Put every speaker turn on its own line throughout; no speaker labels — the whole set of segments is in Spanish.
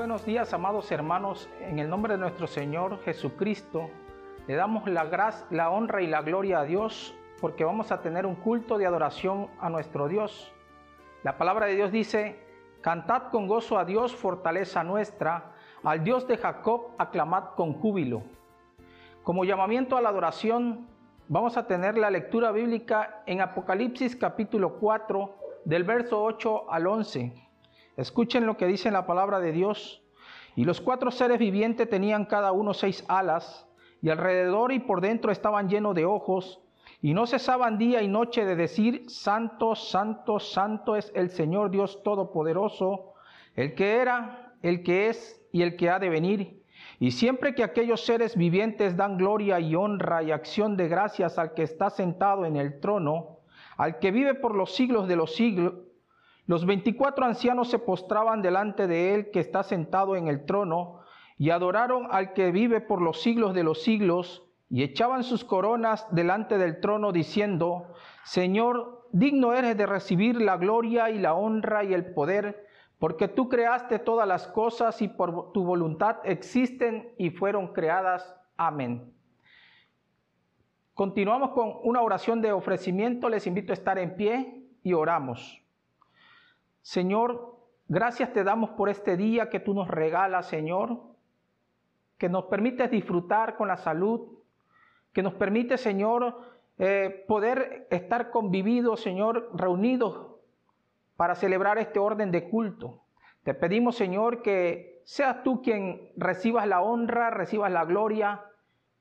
buenos días, amados hermanos. En el nombre de nuestro Señor Jesucristo, le damos la gracia, la honra y la gloria a Dios porque vamos a tener un culto de adoración a nuestro Dios. La palabra de Dios dice, cantad con gozo a Dios, fortaleza nuestra, al Dios de Jacob aclamad con júbilo. Como llamamiento a la adoración, vamos a tener la lectura bíblica en Apocalipsis capítulo 4, del verso 8 al 11. Escuchen lo que dice la palabra de Dios. Y los cuatro seres vivientes tenían cada uno seis alas, y alrededor y por dentro estaban llenos de ojos, y no cesaban día y noche de decir, Santo, Santo, Santo es el Señor Dios Todopoderoso, el que era, el que es y el que ha de venir. Y siempre que aquellos seres vivientes dan gloria y honra y acción de gracias al que está sentado en el trono, al que vive por los siglos de los siglos, los veinticuatro ancianos se postraban delante de él que está sentado en el trono y adoraron al que vive por los siglos de los siglos y echaban sus coronas delante del trono diciendo, Señor, digno eres de recibir la gloria y la honra y el poder, porque tú creaste todas las cosas y por tu voluntad existen y fueron creadas. Amén. Continuamos con una oración de ofrecimiento. Les invito a estar en pie y oramos. Señor, gracias te damos por este día que tú nos regalas, Señor, que nos permites disfrutar con la salud, que nos permite, Señor, eh, poder estar convividos, Señor, reunidos para celebrar este orden de culto. Te pedimos, Señor, que seas tú quien recibas la honra, recibas la gloria,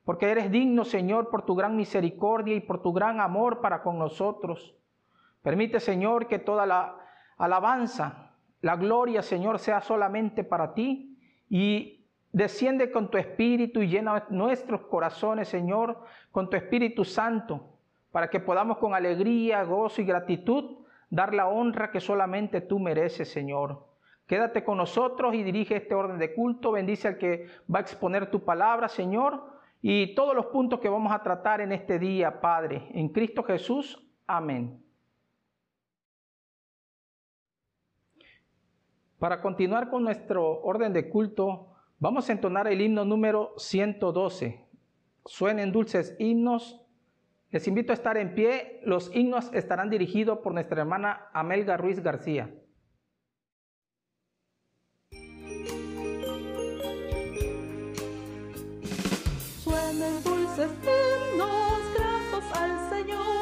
porque eres digno, Señor, por tu gran misericordia y por tu gran amor para con nosotros. Permite, Señor, que toda la alabanza, la gloria, Señor, sea solamente para ti y desciende con tu espíritu y llena nuestros corazones, Señor, con tu Espíritu Santo, para que podamos con alegría, gozo y gratitud dar la honra que solamente tú mereces, Señor. Quédate con nosotros y dirige este orden de culto. Bendice al que va a exponer tu palabra, Señor, y todos los puntos que vamos a tratar en este día, Padre. En Cristo Jesús. Amén. Para continuar con nuestro orden de culto, vamos a entonar el himno número 112. Suenen dulces himnos. Les invito a estar en pie. Los himnos estarán dirigidos por nuestra hermana Amelga Ruiz García.
Suenen dulces himnos, gratos al Señor,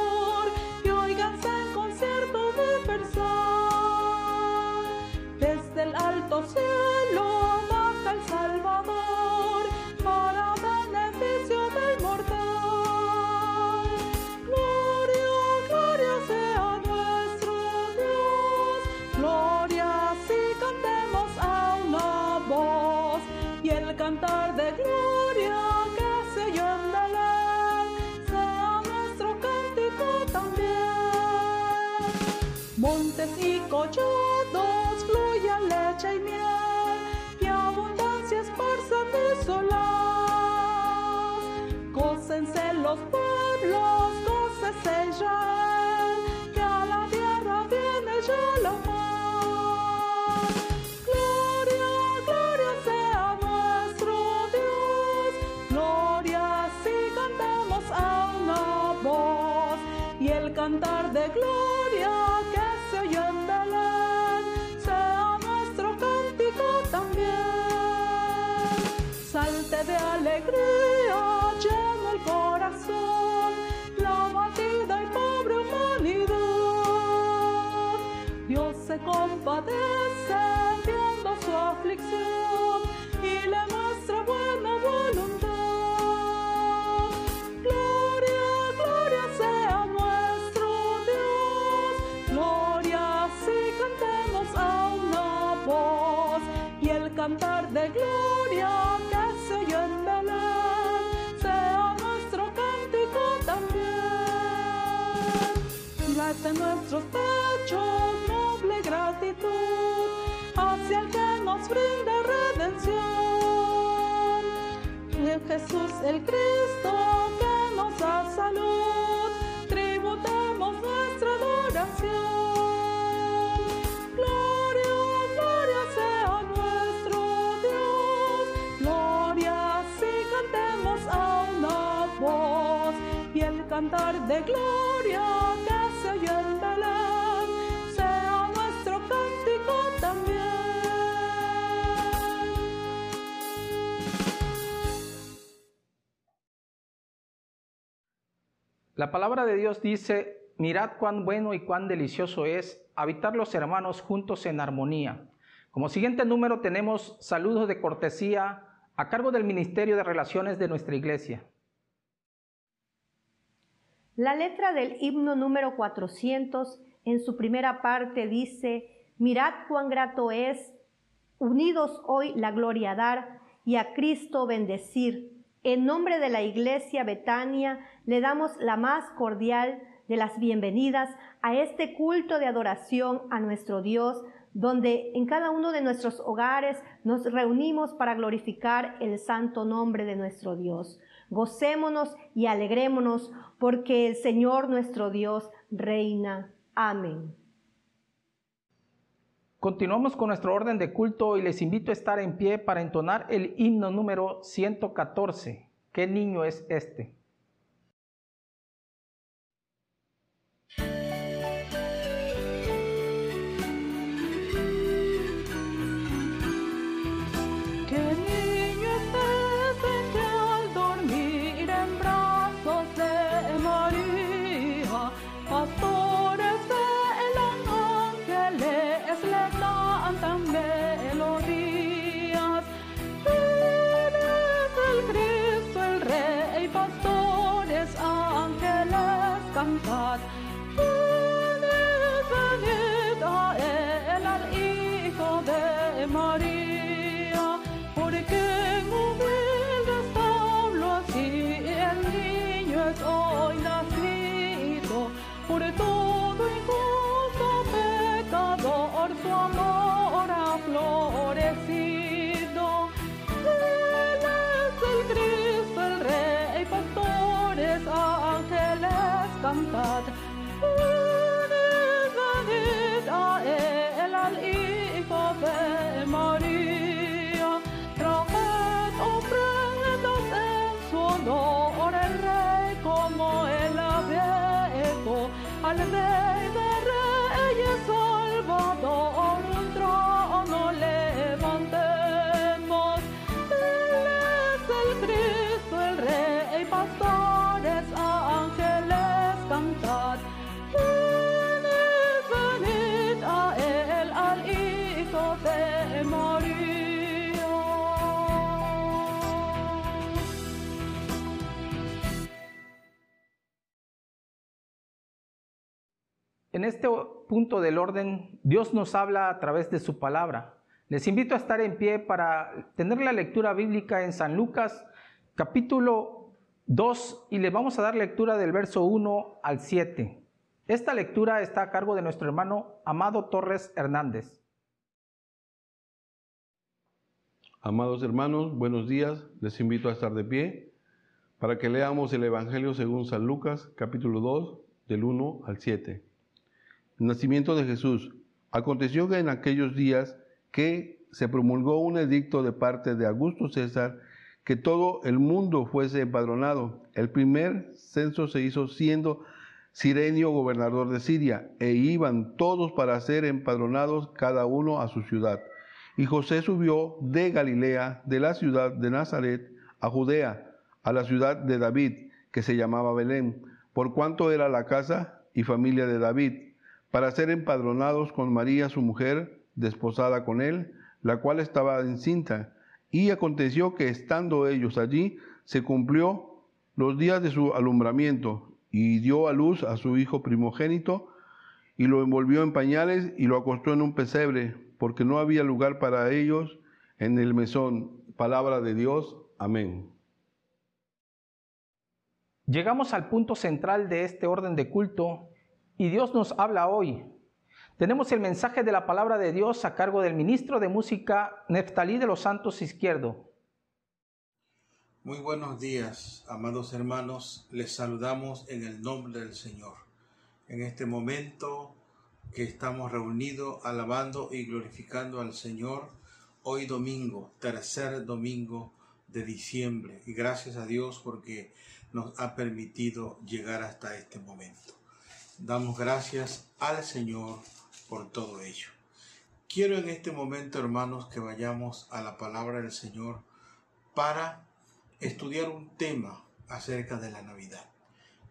pueblos, gócese Israel, que a la tierra viene ya la paz. Gloria, gloria sea nuestro Dios, gloria si cantamos a una voz y el cantar de gloria su redención. En Jesús el Cristo que nos da salud, tributamos nuestra adoración. Gloria, gloria sea nuestro Dios, gloria si cantemos a una voz y el cantar de gloria. La palabra de Dios dice, mirad cuán bueno y cuán delicioso es habitar los hermanos juntos en armonía. Como siguiente número tenemos saludos de cortesía a cargo del Ministerio de Relaciones de nuestra iglesia.
La letra del himno número 400 en su primera parte dice, mirad cuán grato es unidos hoy la gloria dar y a Cristo bendecir. En nombre de la iglesia Betania le damos la más cordial de las bienvenidas a este culto de adoración a nuestro Dios, donde en cada uno de nuestros hogares nos reunimos para glorificar el santo nombre de nuestro Dios. Gocémonos y alegrémonos porque el Señor nuestro Dios reina. Amén.
Continuamos con nuestro orden de culto y les invito a estar en pie para entonar el himno número 114. ¿Qué niño es este? Este punto del orden, Dios nos habla a través de su palabra. Les invito a estar en pie para tener la lectura bíblica en San Lucas capítulo 2 y le vamos a dar lectura del verso 1 al 7. Esta lectura está a cargo de nuestro hermano Amado Torres Hernández.
Amados hermanos, buenos días. Les invito a estar de pie para que leamos el Evangelio según San Lucas, capítulo 2, del 1 al 7. Nacimiento de Jesús. Aconteció que en aquellos días que se promulgó un edicto de parte de Augusto César que todo el mundo fuese empadronado. El primer censo se hizo siendo Sirenio gobernador de Siria, e iban todos para ser empadronados cada uno a su ciudad. Y José subió de Galilea, de la ciudad de Nazaret, a Judea, a la ciudad de David, que se llamaba Belén, por cuanto era la casa y familia de David, para ser empadronados con María su mujer, desposada con él, la cual estaba encinta. Y aconteció que estando ellos allí, se cumplió los días de su alumbramiento, y dio a luz a su hijo primogénito, y lo envolvió en pañales y lo acostó en un pesebre, porque no había lugar para ellos en el mesón. Palabra de Dios. Amén.
Llegamos al punto central de este orden de culto y Dios nos habla hoy. Tenemos el mensaje de la palabra de Dios a cargo del ministro de música Neftalí de los Santos Izquierdo.
Muy buenos días, amados hermanos. Les saludamos en el nombre del Señor. En este momento que estamos reunidos alabando y glorificando al Señor, hoy domingo, tercer domingo de diciembre y gracias a Dios porque nos ha permitido llegar hasta este momento. Damos gracias al Señor por todo ello. Quiero en este momento, hermanos, que vayamos a la palabra del Señor para estudiar un tema acerca de la Navidad.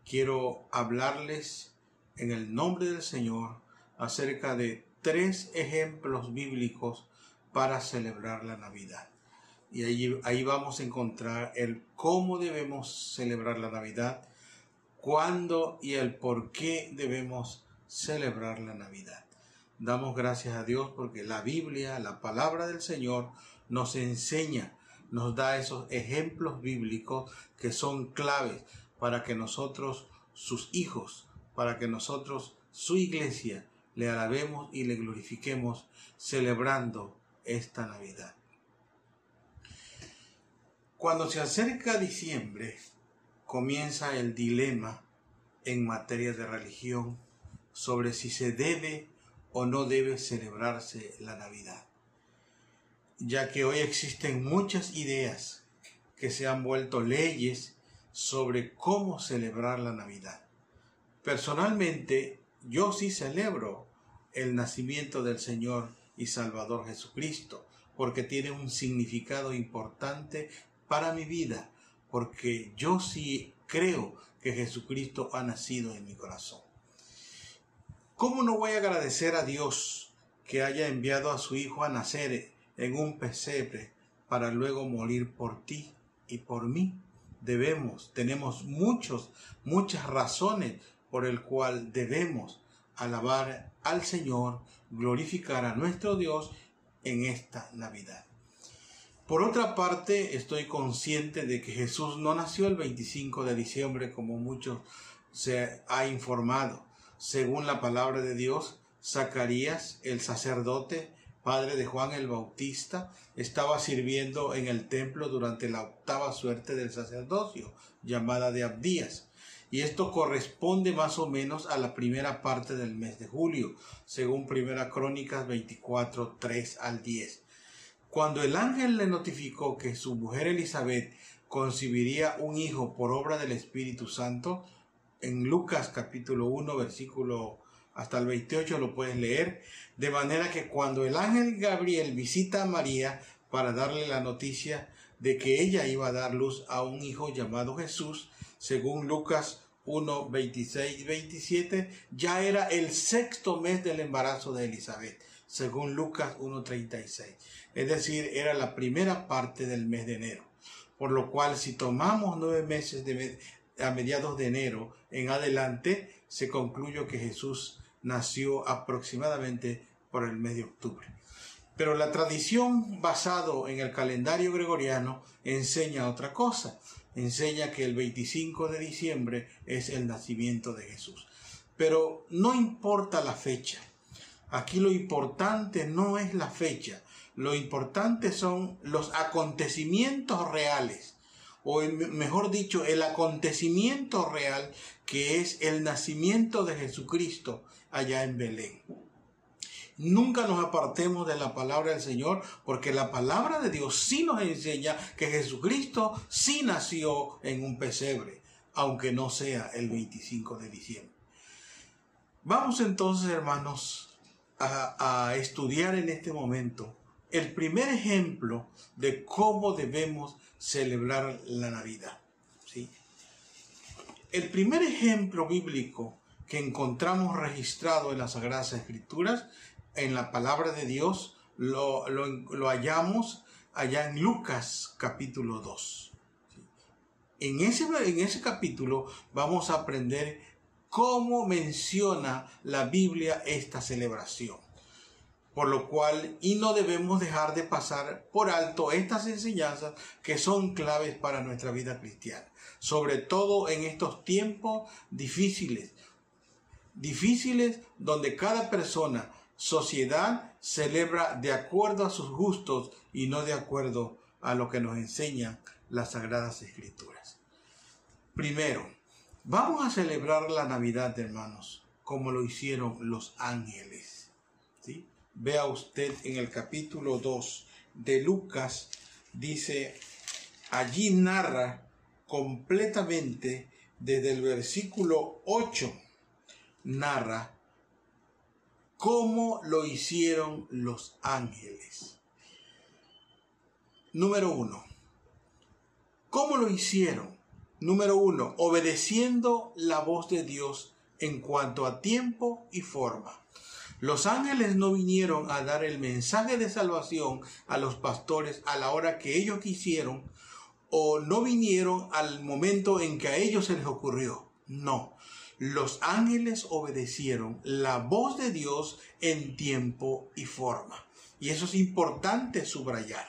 Quiero hablarles en el nombre del Señor acerca de tres ejemplos bíblicos para celebrar la Navidad. Y ahí, ahí vamos a encontrar el cómo debemos celebrar la Navidad, cuándo y el por qué debemos celebrar la Navidad. Damos gracias a Dios porque la Biblia, la palabra del Señor, nos enseña, nos da esos ejemplos bíblicos que son claves para que nosotros, sus hijos, para que nosotros, su iglesia, le alabemos y le glorifiquemos celebrando esta Navidad. Cuando se acerca diciembre, comienza el dilema en materia de religión sobre si se debe o no debe celebrarse la Navidad, ya que hoy existen muchas ideas que se han vuelto leyes sobre cómo celebrar la Navidad. Personalmente, yo sí celebro el nacimiento del Señor y Salvador Jesucristo, porque tiene un significado importante para mi vida, porque yo sí creo que Jesucristo ha nacido en mi corazón. ¿Cómo no voy a agradecer a Dios que haya enviado a su Hijo a nacer en un pesebre para luego morir por ti y por mí? Debemos, tenemos muchos, muchas razones por el cual debemos alabar al Señor, glorificar a nuestro Dios en esta Navidad. Por otra parte, estoy consciente de que Jesús no nació el 25 de diciembre como muchos se ha informado. Según la palabra de Dios, Zacarías, el sacerdote, padre de Juan el Bautista, estaba sirviendo en el templo durante la octava suerte del sacerdocio, llamada de Abdías y esto corresponde más o menos a la primera parte del mes de julio, según Primera Crónicas 24, 3 al 10. Cuando el ángel le notificó que su mujer Elizabeth concibiría un hijo por obra del Espíritu Santo, en Lucas capítulo 1 versículo hasta el 28 lo puedes leer, de manera que cuando el ángel Gabriel visita a María para darle la noticia de que ella iba a dar luz a un hijo llamado Jesús, según Lucas 1, 26 y 27, ya era el sexto mes del embarazo de Elizabeth, según Lucas 1, 36. Es decir, era la primera parte del mes de enero. Por lo cual, si tomamos nueve meses a mediados de enero en adelante, se concluyó que Jesús nació aproximadamente por el mes de octubre. Pero la tradición basado en el calendario gregoriano enseña otra cosa enseña que el 25 de diciembre es el nacimiento de Jesús. Pero no importa la fecha. Aquí lo importante no es la fecha, lo importante son los acontecimientos reales, o mejor dicho, el acontecimiento real que es el nacimiento de Jesucristo allá en Belén. Nunca nos apartemos de la palabra del Señor, porque la palabra de Dios sí nos enseña que Jesucristo sí nació en un pesebre, aunque no sea el 25 de diciembre. Vamos entonces, hermanos, a, estudiar en este momento el primer ejemplo de cómo debemos celebrar la Navidad. ¿sí? El primer ejemplo bíblico que encontramos registrado en las Sagradas Escrituras en la palabra de Dios lo, hallamos allá en Lucas capítulo 2. En ese, en ese capítulo vamos a aprender cómo menciona la Biblia esta celebración. Por lo cual, y no debemos dejar de pasar por alto estas enseñanzas que son claves para nuestra vida cristiana, sobre todo en estos tiempos difíciles, difíciles donde cada persona sociedad celebra de acuerdo a sus gustos y no de acuerdo a lo que nos enseñan las sagradas escrituras. Primero, vamos a celebrar la Navidad, hermanos, como lo hicieron los ángeles. Vea usted en el capítulo 2 de Lucas, dice allí narra completamente desde el versículo 8, narra cómo lo hicieron los ángeles. Número uno, ¿cómo lo hicieron? Número uno, obedeciendo la voz de Dios en cuanto a tiempo y forma. Los ángeles no vinieron a dar el mensaje de salvación a los pastores a la hora que ellos quisieron o no vinieron al momento en que a ellos se les ocurrió. No, los ángeles obedecieron la voz de Dios en tiempo y forma. Y eso es importante subrayar.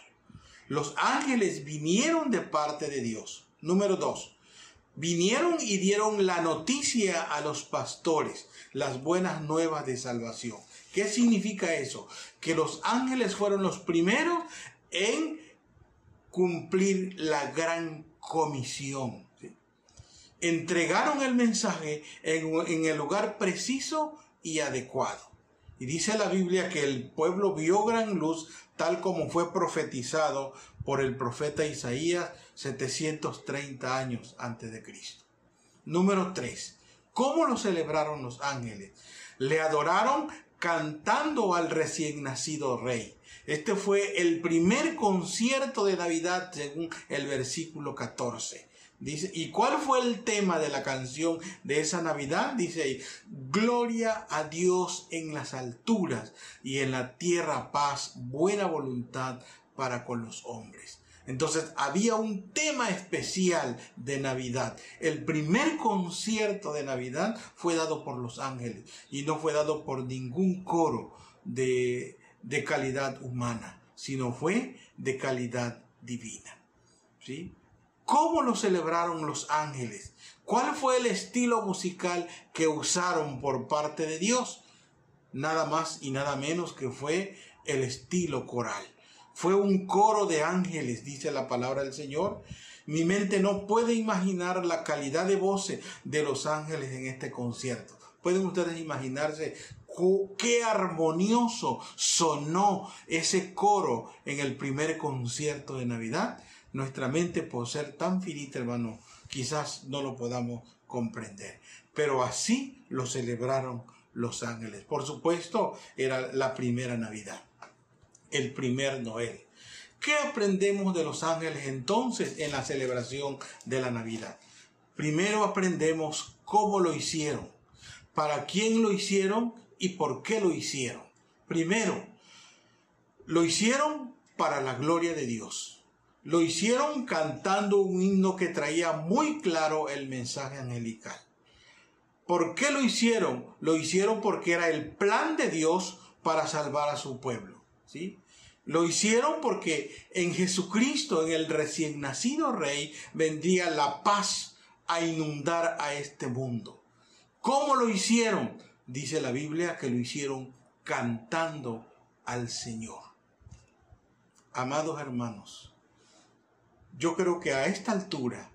Los ángeles vinieron de parte de Dios. Número dos, vinieron y dieron la noticia a los pastores, las buenas nuevas de salvación. ¿Qué significa eso? Que los ángeles fueron los primeros en cumplir la gran comisión. Entregaron el mensaje en, en el lugar preciso y adecuado. Y dice la Biblia que el pueblo vio gran luz tal como fue profetizado por el profeta Isaías 730 años antes de Cristo. Número 3. ¿Cómo lo celebraron los ángeles? Le adoraron cantando al recién nacido rey. Este fue el primer concierto de Navidad según el versículo 14. Dice, ¿y cuál fue el tema de la canción de esa Navidad? Dice ahí, gloria a Dios en las alturas y en la tierra paz, buena voluntad para con los hombres. Entonces había un tema especial de Navidad. El primer concierto de Navidad fue dado por los ángeles y no fue dado por ningún coro de, de calidad humana, sino fue de calidad divina. ¿Sí? ¿Cómo lo celebraron los ángeles? ¿Cuál fue el estilo musical que usaron por parte de Dios? Nada más y nada menos que fue el estilo coral. Fue un coro de ángeles, dice la palabra del Señor. Mi mente no puede imaginar la calidad de voces de los ángeles en este concierto. Pueden ustedes imaginarse qué armonioso sonó ese coro en el primer concierto de Navidad nuestra mente, por ser tan finita, hermano, quizás no lo podamos comprender. Pero así lo celebraron los ángeles. Por supuesto, era la primera Navidad, el primer Noel. ¿Qué aprendemos de los ángeles entonces en la celebración de la Navidad? Primero aprendemos cómo lo hicieron, para quién lo hicieron y por qué lo hicieron. Primero, lo hicieron para la gloria de Dios. Lo hicieron cantando un himno que traía muy claro el mensaje angelical. ¿Por qué lo hicieron? Lo hicieron porque era el plan de Dios para salvar a su pueblo. ¿Sí? Lo hicieron porque en Jesucristo, en el recién nacido Rey, vendría la paz a inundar a este mundo. ¿Cómo lo hicieron? Dice la Biblia que lo hicieron cantando al Señor. Amados hermanos, yo creo que a esta altura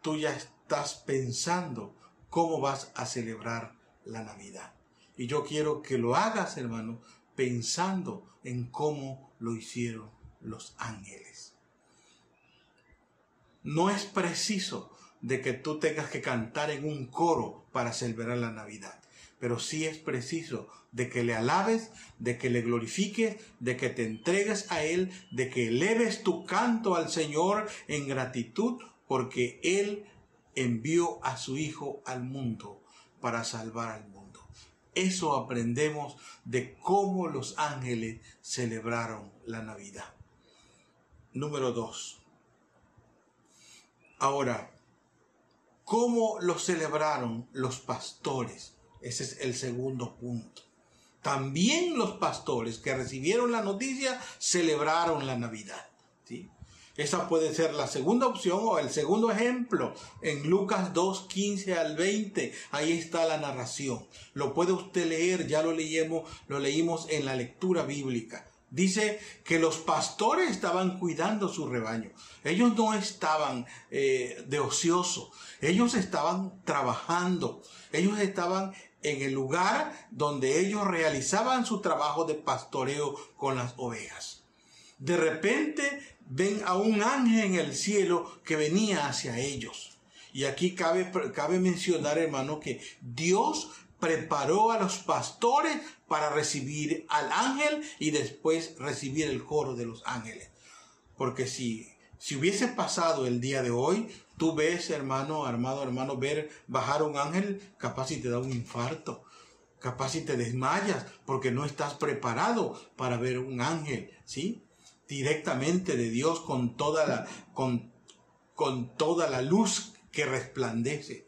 tú ya estás pensando cómo vas a celebrar la Navidad. Y yo quiero que lo hagas, hermano, pensando en cómo lo hicieron los ángeles. No es preciso de que tú tengas que cantar en un coro para celebrar la Navidad pero sí es preciso de que le alabes, de que le glorifiques, de que te entregues a Él, de que eleves tu canto al Señor en gratitud, porque Él envió a su Hijo al mundo para salvar al mundo. Eso aprendemos de cómo los ángeles celebraron la Navidad. Número dos. Ahora, ¿cómo lo celebraron los pastores? Ese es el segundo punto. También los pastores que recibieron la noticia celebraron la Navidad. Esa puede ser la segunda opción o el segundo ejemplo. En Lucas 2, 15 al 20, ahí está la narración. Lo puede usted leer, ya lo leímos, lo leímos en la lectura bíblica. Dice que los pastores estaban cuidando su rebaño. Ellos no estaban eh, de ocioso. Ellos estaban trabajando. Ellos estaban en el lugar donde ellos realizaban su trabajo de pastoreo con las ovejas. De repente ven a un ángel en el cielo que venía hacia ellos. Y aquí cabe, cabe mencionar, hermano, que Dios preparó a los pastores para recibir al ángel y después recibir el coro de los ángeles. Porque si, si hubiese pasado el día de hoy, tú ves, hermano, armado, hermano, ver bajar un ángel, capaz si te da un infarto, capaz si te desmayas, porque no estás preparado para ver un ángel, ¿sí? Directamente de Dios con toda la, con, con toda la luz que resplandece.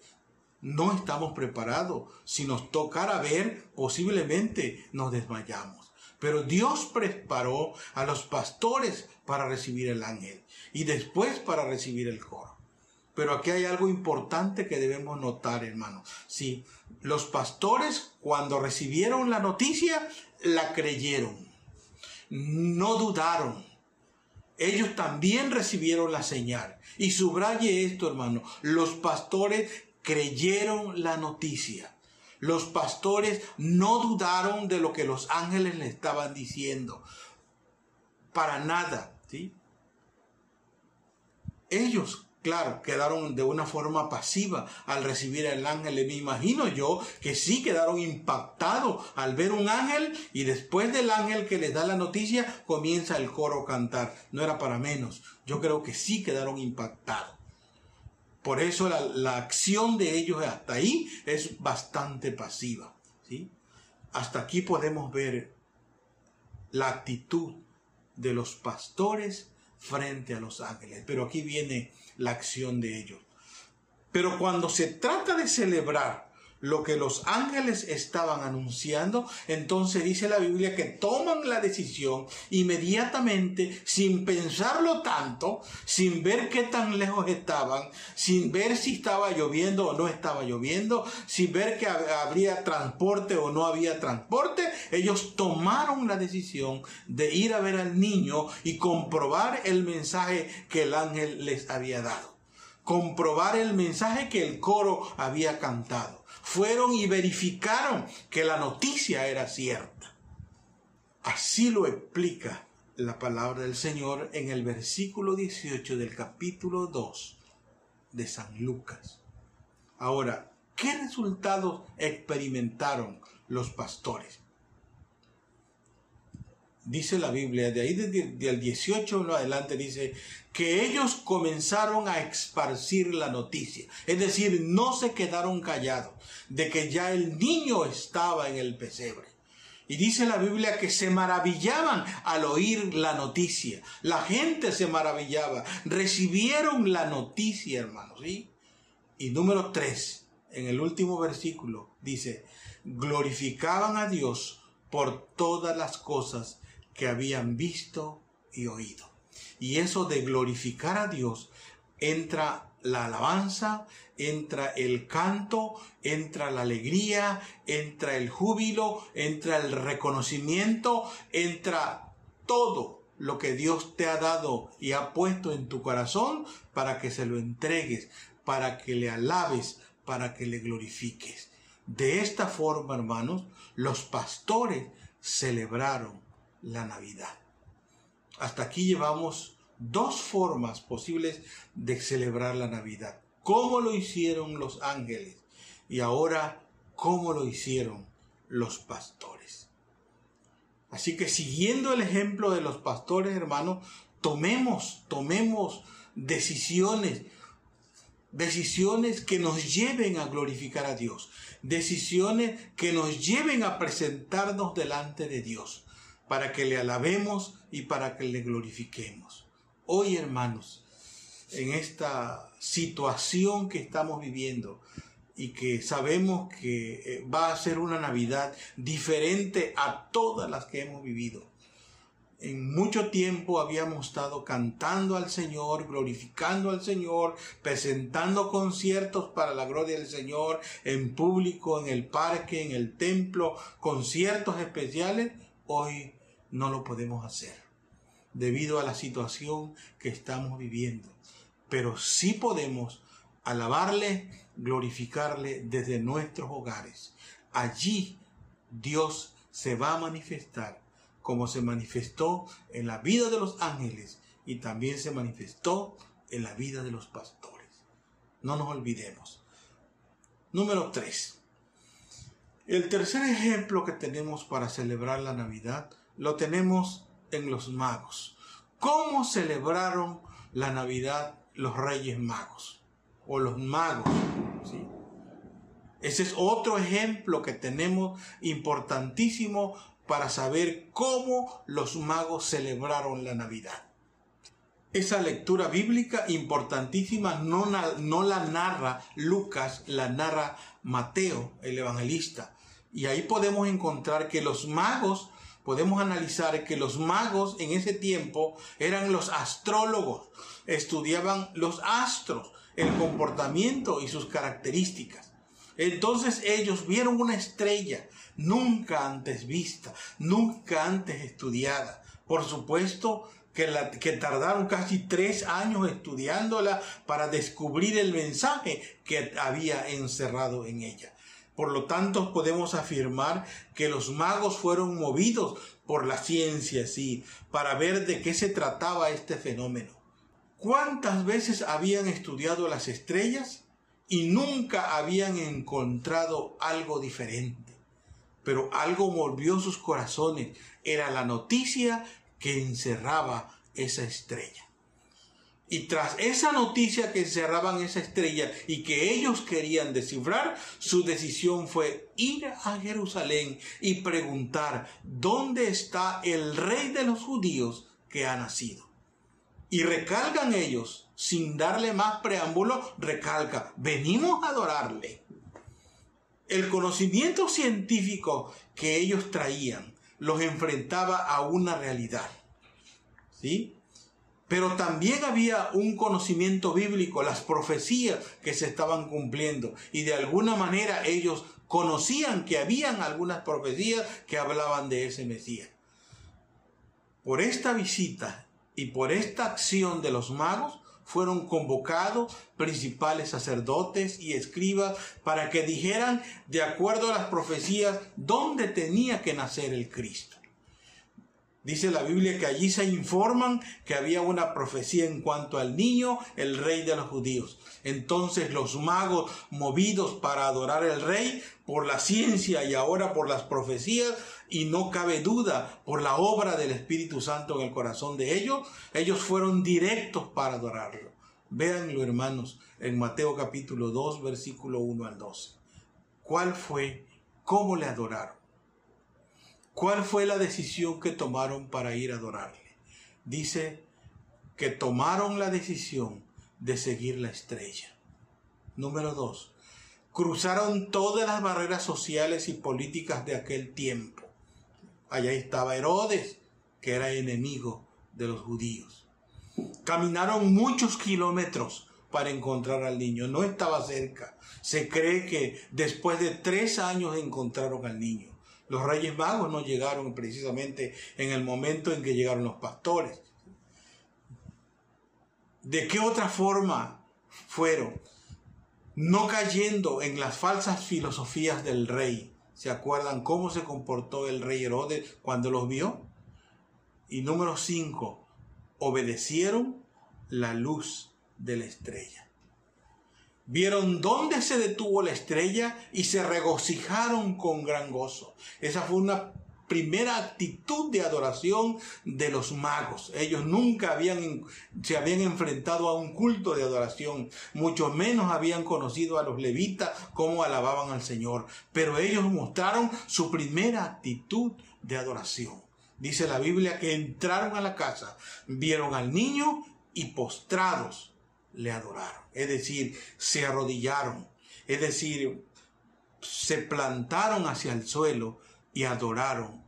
No estamos preparados. Si nos tocara ver, posiblemente nos desmayamos. Pero Dios preparó a los pastores para recibir el ángel y después para recibir el coro. Pero aquí hay algo importante que debemos notar, hermanos. Si los pastores cuando recibieron la noticia, la creyeron. No dudaron. Ellos también recibieron la señal. Y subraye esto, hermano. Los pastores creyeron la noticia. Los pastores no dudaron de lo que los ángeles le estaban diciendo. Para nada, ¿sí? Ellos Claro, quedaron de una forma pasiva al recibir al ángel. Me imagino yo que sí quedaron impactados al ver un ángel y después del ángel que les da la noticia comienza el coro a cantar. No era para menos. Yo creo que sí quedaron impactados. Por eso la, acción de ellos hasta ahí es bastante pasiva. ¿sí? Hasta aquí podemos ver la actitud de los pastores frente a los ángeles. Pero aquí viene la acción de ellos. Pero cuando se trata de celebrar lo que los ángeles estaban anunciando, entonces dice la Biblia que toman la decisión inmediatamente, sin pensarlo tanto, sin ver qué tan lejos estaban, sin ver si estaba lloviendo o no estaba lloviendo, sin ver que habría transporte o no había transporte, ellos tomaron la decisión de ir a ver al niño y comprobar el mensaje que el ángel les había dado comprobar el mensaje que el coro había cantado fueron y verificaron que la noticia era cierta. Así lo explica la palabra del Señor en el versículo 18 del capítulo 2 de San Lucas. Ahora, ¿qué resultados experimentaron los pastores? Dice la Biblia, de ahí del 18 en adelante dice, que ellos comenzaron a esparcir la noticia. Es decir, no se quedaron callados de que ya el niño estaba en el pesebre. Y dice la Biblia que se maravillaban al oír la noticia. La gente se maravillaba. Recibieron la noticia, hermanos. Y número tres, en el último versículo, dice, glorificaban a Dios por todas las cosas que habían visto y oído. Y eso de glorificar a Dios entra la alabanza, entra el canto, entra la alegría, entra el júbilo, entra el reconocimiento, entra todo lo que Dios te ha dado y ha puesto en tu corazón para que se lo entregues, para que le alabes, para que le glorifiques. De esta forma, hermanos, los pastores celebraron la Navidad. Hasta aquí llevamos dos formas posibles de celebrar la Navidad. ¿Cómo lo hicieron los ángeles? Y ahora, ¿cómo lo hicieron los pastores? Así que siguiendo el ejemplo de los pastores, hermanos, tomemos, tomemos decisiones, decisiones que nos lleven a glorificar a Dios, decisiones que nos lleven a presentarnos delante de Dios para que le alabemos y para que le glorifiquemos. Hoy, hermanos, en esta situación que estamos viviendo y que sabemos que eh, va a ser una Navidad diferente a todas las que hemos vivido. En mucho tiempo habíamos estado cantando al Señor, glorificando al Señor, presentando conciertos para la gloria del Señor en público, en el parque, en el templo, conciertos especiales. Hoy no lo podemos hacer debido a la situación que estamos viviendo. Pero sí podemos alabarle, glorificarle desde nuestros hogares. Allí Dios se va a manifestar como se manifestó en la vida de los ángeles y también se manifestó en la vida de los pastores. No nos olvidemos. Número 3. El tercer ejemplo que tenemos para celebrar la Navidad lo tenemos en los magos. ¿Cómo celebraron la Navidad los Reyes Magos? O los magos. Ese es otro ejemplo que tenemos importantísimo para saber cómo los magos celebraron la Navidad. Esa lectura bíblica importantísima no, no, la narra Lucas, la narra Mateo, el evangelista. Y ahí podemos encontrar que los magos, podemos analizar que los magos en ese tiempo eran los astrólogos, estudiaban los astros, el comportamiento y sus características. Entonces ellos vieron una estrella nunca antes vista, nunca antes estudiada. Por supuesto que, que tardaron casi tres años estudiándola para descubrir el mensaje que había encerrado en ella. Por lo tanto, podemos afirmar que los magos fueron movidos por la ciencia, sí, para ver de qué se trataba este fenómeno. ¿Cuántas veces habían estudiado las estrellas y nunca habían encontrado algo diferente? Pero algo volvió sus corazones. Era la noticia que encerraba esa estrella. Y tras esa noticia que encerraban esa estrella y que ellos querían descifrar, su decisión fue ir a Jerusalén y preguntar dónde está el rey de los judíos que ha nacido. Y recalcan ellos, sin darle más preámbulo, recalca, venimos a adorarle. El conocimiento científico que ellos traían los enfrentaba a una realidad. ¿Sí? Pero también había un conocimiento bíblico, las profecías que se estaban cumpliendo. Y de alguna manera ellos conocían que habían algunas profecías que hablaban de ese Mesías. Por esta visita y por esta acción de los magos, fueron convocados principales sacerdotes y escribas para que dijeran, de acuerdo a las profecías, dónde tenía que nacer el Cristo. Dice la Biblia que allí se informan que había una profecía en cuanto al niño, el rey de los judíos. Entonces los magos, movidos para adorar al rey por la ciencia y ahora por las profecías, y no cabe duda por la obra del Espíritu Santo en el corazón de ellos, ellos fueron directos para adorarlo. Véanlo, hermanos, en Mateo capítulo 2, versículo 1 al 12. ¿Cuál fue? ¿Cómo le adoraron? ¿Cuál fue la decisión que tomaron para ir a adorarle? Dice que tomaron la decisión de seguir la estrella. Número dos, cruzaron todas las barreras sociales y políticas de aquel tiempo. Allá estaba Herodes, que era enemigo de los judíos. Caminaron muchos kilómetros para encontrar al niño. No estaba cerca. Se cree que después de tres años encontraron al niño. Los reyes magos no llegaron precisamente en el momento en que llegaron los pastores. ¿De qué otra forma fueron? No cayendo en las falsas filosofías del rey. ¿Se acuerdan cómo se comportó el rey Herodes cuando los vio? Y número cinco, obedecieron la luz de la estrella vieron dónde se detuvo la estrella y se regocijaron con gran gozo. Esa fue una primera actitud de adoración de los magos. Ellos nunca habían, se habían enfrentado a un culto de adoración, mucho menos habían conocido a los levitas cómo alababan al Señor, pero ellos mostraron su primera actitud de adoración. Dice la Biblia que entraron a la casa, vieron al niño y postrados le adoraron. Es decir, se arrodillaron. Es decir, se plantaron hacia el suelo y adoraron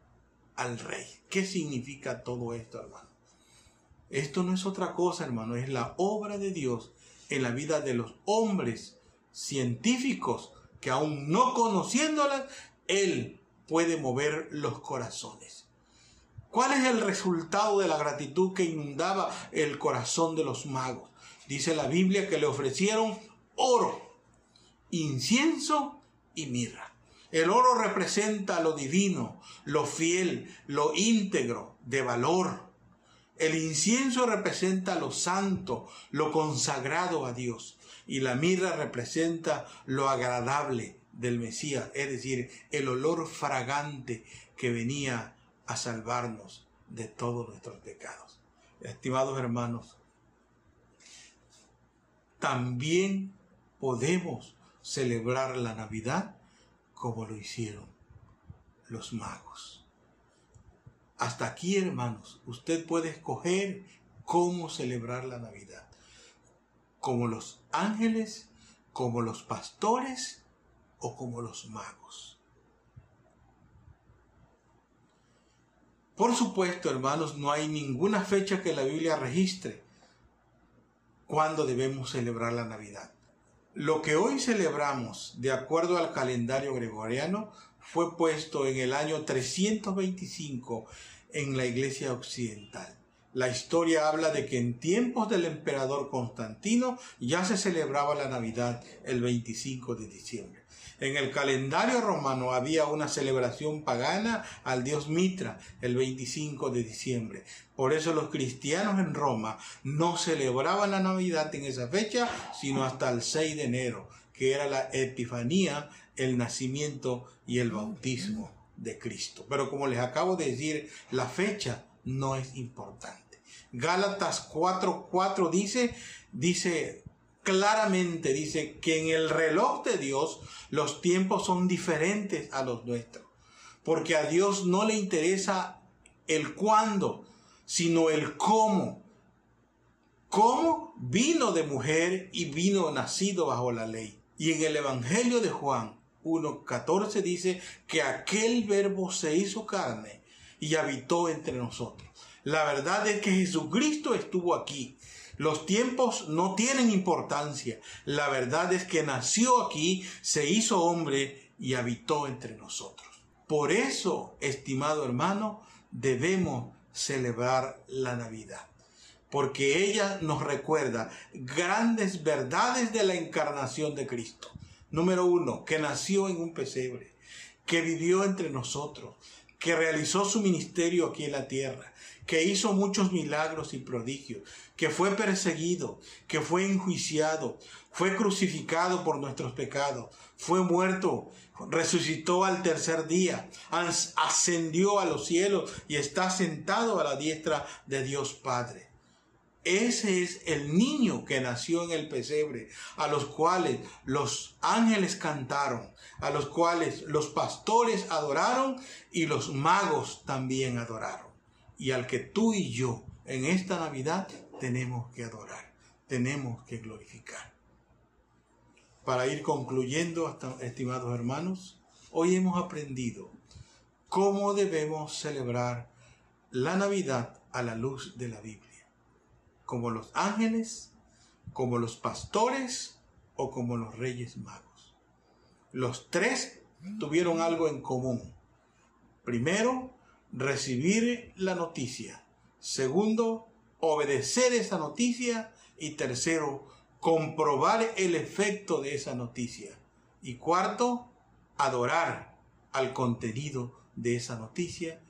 al rey. ¿Qué significa todo esto, hermano? Esto no es otra cosa, hermano, es la obra de Dios en la vida de los hombres científicos que aún no conociéndolas, Él puede mover los corazones. ¿Cuál es el resultado de la gratitud que inundaba el corazón de los magos? Dice la Biblia que le ofrecieron oro, incienso y mirra. El oro representa lo divino, lo fiel, lo íntegro, de valor. El incienso representa lo santo, lo consagrado a Dios, y la mirra representa lo agradable del Mesías, es decir, el olor fragante que venía a salvarnos de todos nuestros pecados. Estimados hermanos, también podemos celebrar la Navidad como lo hicieron los magos. Hasta aquí, hermanos, usted puede escoger cómo celebrar la Navidad. Como los ángeles, como los pastores o como los magos. Por supuesto, hermanos, no hay ninguna fecha que la Biblia registre cuando debemos celebrar la Navidad. Lo que hoy celebramos, de acuerdo al calendario gregoriano, fue puesto en el año 325 en la Iglesia Occidental. La historia habla de que en tiempos del emperador Constantino ya se celebraba la Navidad el 25 de diciembre. En el calendario romano había una celebración pagana al dios Mitra el 25 de diciembre. Por eso los cristianos en Roma no celebraban la Navidad en esa fecha, sino hasta el 6 de enero, que era la Epifanía, el nacimiento y el bautismo de Cristo. Pero como les acabo de decir, la fecha no es importante. Gálatas 4:4 dice, dice claramente dice que en el reloj de Dios los tiempos son diferentes a los nuestros. Porque a Dios no le interesa el cuándo, sino el cómo. Cómo vino de mujer y vino nacido bajo la ley. Y en el Evangelio de Juan 1.14 dice que aquel verbo se hizo carne y habitó entre nosotros. La verdad es que Jesucristo estuvo aquí los tiempos no tienen importancia. La verdad es que nació aquí, se hizo hombre y habitó entre nosotros. Por eso, estimado hermano, debemos celebrar la Navidad. Porque ella nos recuerda grandes verdades de la encarnación de Cristo. Número uno, que nació en un pesebre, que vivió entre nosotros, que realizó su ministerio aquí en la tierra, que hizo muchos milagros y prodigios, que fue perseguido, que fue enjuiciado, fue crucificado por nuestros pecados, fue muerto, resucitó al tercer día, ascendió a los cielos y está sentado a la diestra de Dios Padre. Ese es el niño que nació en el pesebre, a los cuales los ángeles cantaron, a los cuales los pastores adoraron y los magos también adoraron y al que tú y yo en esta Navidad tenemos que adorar, tenemos que glorificar. Para ir concluyendo, estimados hermanos, hoy hemos aprendido cómo debemos celebrar la Navidad a la luz de la Biblia, como los ángeles, como los pastores o como los reyes magos. Los tres tuvieron algo en común. Primero, recibir la noticia. Segundo, obedecer esa noticia. Y tercero, comprobar el efecto de esa noticia. Y cuarto, adorar al contenido de esa noticia,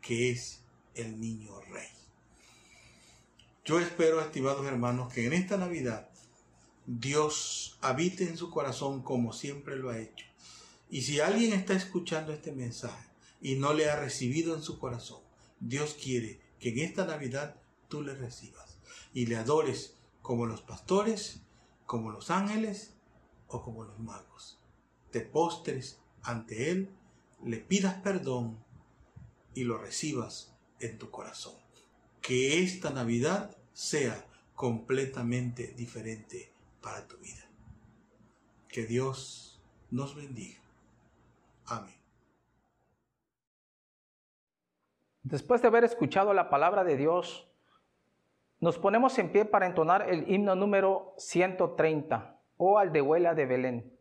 que es el niño rey. Yo espero, estimados hermanos, que en esta Navidad Dios habite en su corazón como siempre lo ha hecho. Y si alguien está escuchando este mensaje y no le ha recibido en su corazón, Dios quiere que en esta Navidad tú le recibas y le adores como los pastores, como los ángeles o como los magos. Te postres ante Él, le pidas perdón y lo recibas en tu corazón. Que esta Navidad sea completamente diferente para tu vida. Que Dios nos bendiga. Amén.
Después de haber escuchado la palabra de Dios, nos ponemos en pie para entonar el himno número 130, o Aldehuela de Belén.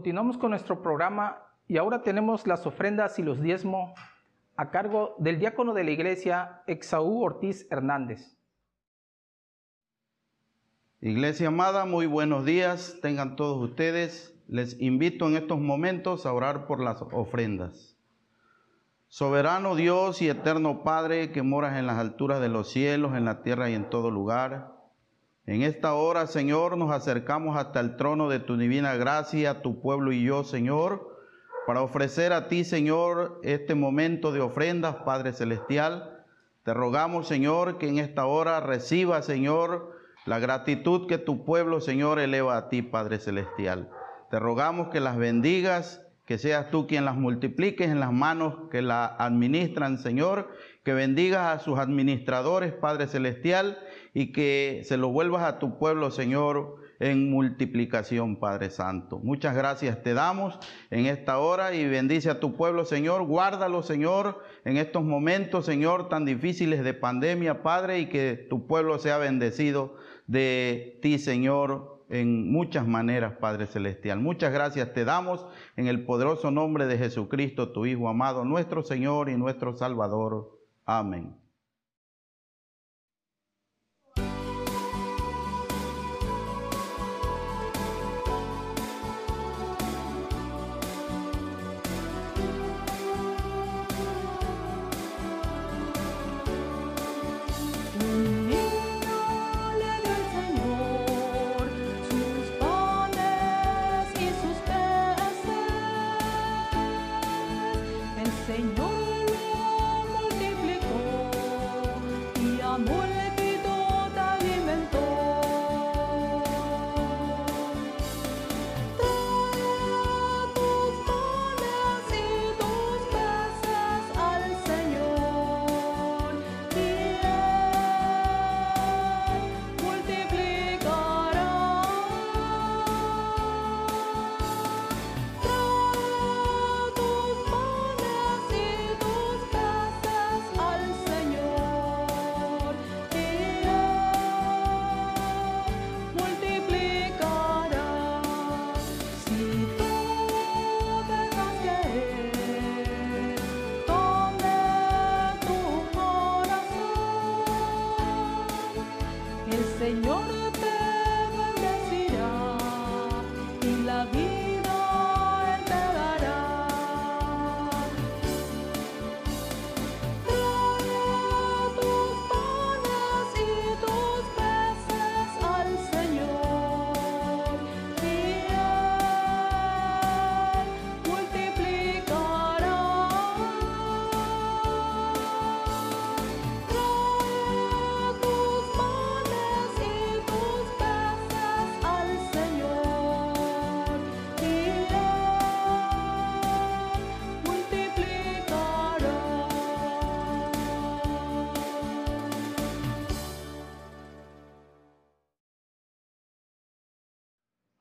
Continuamos con nuestro programa y ahora tenemos las ofrendas y los diezmos a cargo del diácono de la iglesia Exaú Ortiz Hernández.
Iglesia amada, muy buenos días. Tengan todos ustedes. Les invito en estos momentos a orar por las ofrendas. Soberano Dios y eterno Padre que moras en las alturas de los cielos, en la tierra y en todo lugar. En esta hora, Señor, nos acercamos hasta el trono de tu divina gracia, tu pueblo y yo, Señor, para ofrecer a ti, Señor, este momento de ofrendas, Padre Celestial. Te rogamos, Señor, que en esta hora reciba, Señor, la gratitud que tu pueblo, Señor, eleva a ti, Padre Celestial. Te rogamos que las bendigas, que seas tú quien las multipliques en las manos que la administran, Señor, que bendigas a sus administradores, Padre Celestial, y que se lo vuelvas a tu pueblo, Señor, en multiplicación, Padre Santo. Muchas gracias te damos en esta hora y bendice a tu pueblo, Señor. Guárdalo, Señor, en estos momentos, Señor, tan difíciles de pandemia, Padre, y que tu pueblo sea bendecido de ti, Señor, en muchas maneras, Padre Celestial. Muchas gracias te damos en el poderoso nombre de Jesucristo, tu Hijo amado, nuestro Señor y nuestro Salvador. Amén.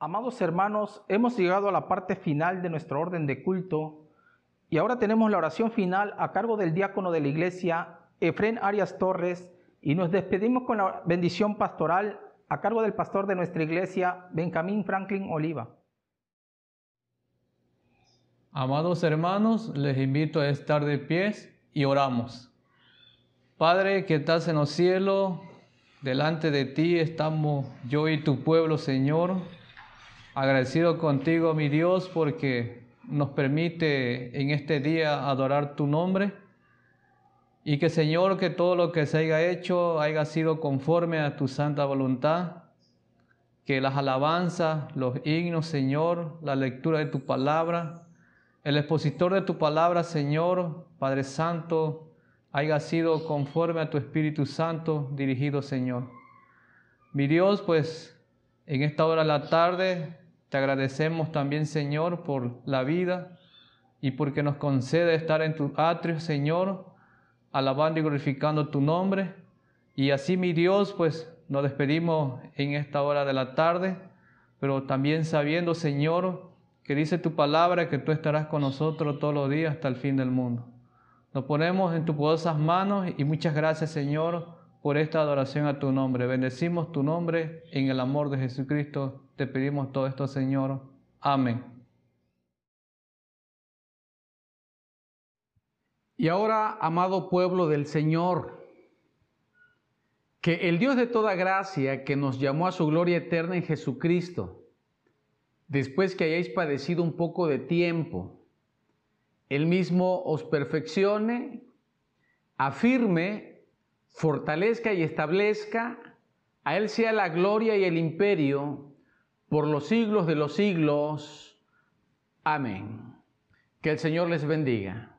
Amados hermanos, hemos llegado a la parte final de nuestro orden de culto y ahora tenemos la oración final a cargo del diácono de la iglesia, Efrén Arias Torres, y nos despedimos con la bendición pastoral a cargo del pastor de nuestra iglesia, Benjamín Franklin Oliva.
Amados hermanos, les invito a estar de pies y oramos. Padre que estás en los cielos, delante de ti estamos yo y tu pueblo, Señor. Agradecido contigo, mi Dios, porque nos permite en este día adorar tu nombre. Y que, Señor, que todo lo que se haya hecho haya sido conforme a tu santa voluntad. Que las alabanzas, los himnos, Señor, la lectura de tu palabra, el expositor de tu palabra, Señor, Padre Santo, haya sido conforme a tu Espíritu Santo dirigido, Señor. Mi Dios, pues en esta hora de la tarde te agradecemos también, Señor, por la vida y porque nos concede estar en tu atrio, Señor, alabando y glorificando tu nombre. Y así, mi Dios, pues nos despedimos en esta hora de la tarde, pero también sabiendo, Señor, que dice tu palabra que tú estarás con nosotros todos los días hasta el fin del mundo. Nos ponemos en tus poderosas manos y muchas gracias, Señor, por esta adoración a tu nombre. Bendecimos tu nombre en el amor de Jesucristo. Te pedimos todo esto, Señor. Amén.
Y ahora, amado pueblo del Señor, que el Dios de toda gracia, que nos llamó a su gloria eterna en Jesucristo, después que hayáis padecido un poco de tiempo, Él mismo os perfeccione, afirme, fortalezca y establezca, a Él sea la gloria y el imperio por los siglos de los siglos. Amén. Que el Señor les bendiga.